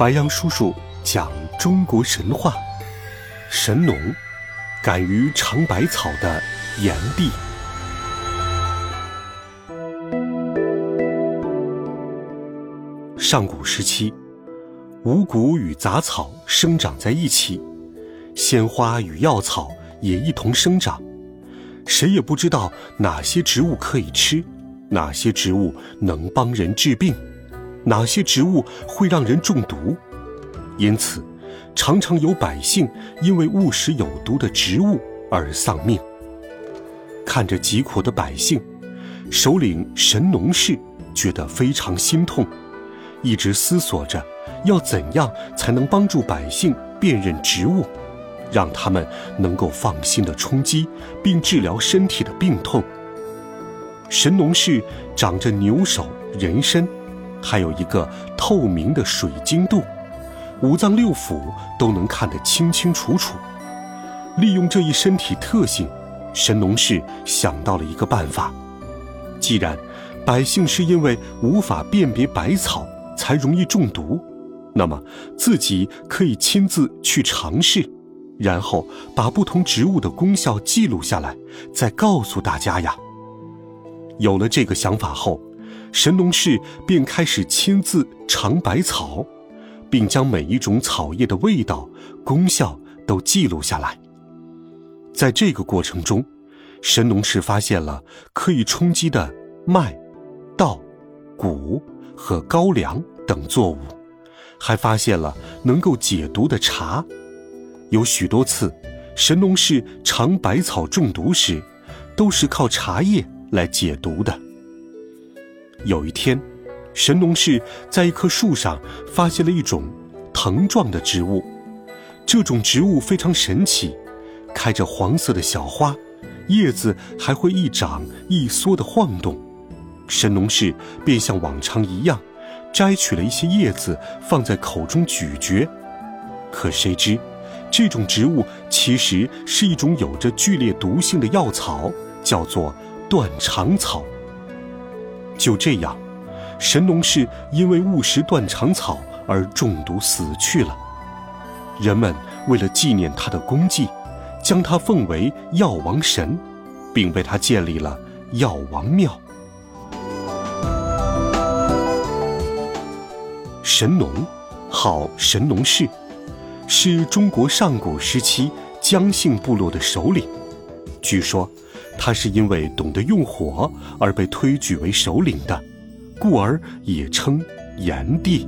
白杨叔叔讲中国神话：神农敢于尝百草的炎帝。上古时期，五谷与杂草生长在一起，鲜花与药草也一同生长。谁也不知道哪些植物可以吃，哪些植物能帮人治病。哪些植物会让人中毒？因此，常常有百姓因为误食有毒的植物而丧命。看着疾苦的百姓，首领神农氏觉得非常心痛，一直思索着要怎样才能帮助百姓辨认植物，让他们能够放心的充饥，并治疗身体的病痛。神农氏长着牛首人身。还有一个透明的水晶肚，五脏六腑都能看得清清楚楚。利用这一身体特性，神农氏想到了一个办法：既然百姓是因为无法辨别百草才容易中毒，那么自己可以亲自去尝试，然后把不同植物的功效记录下来，再告诉大家呀。有了这个想法后。神农氏便开始亲自尝百草，并将每一种草叶的味道、功效都记录下来。在这个过程中，神农氏发现了可以充饥的麦、稻、谷和高粱等作物，还发现了能够解毒的茶。有许多次，神农氏尝百草中毒时，都是靠茶叶来解毒的。有一天，神农氏在一棵树上发现了一种藤状的植物。这种植物非常神奇，开着黄色的小花，叶子还会一长一缩的晃动。神农氏便像往常一样，摘取了一些叶子放在口中咀嚼。可谁知，这种植物其实是一种有着剧烈毒性的药草，叫做断肠草。就这样，神农氏因为误食断肠草而中毒死去了。人们为了纪念他的功绩，将他奉为药王神，并为他建立了药王庙。神农，号神农氏，是中国上古时期姜姓部落的首领。据说。他是因为懂得用火而被推举为首领的，故而也称炎帝。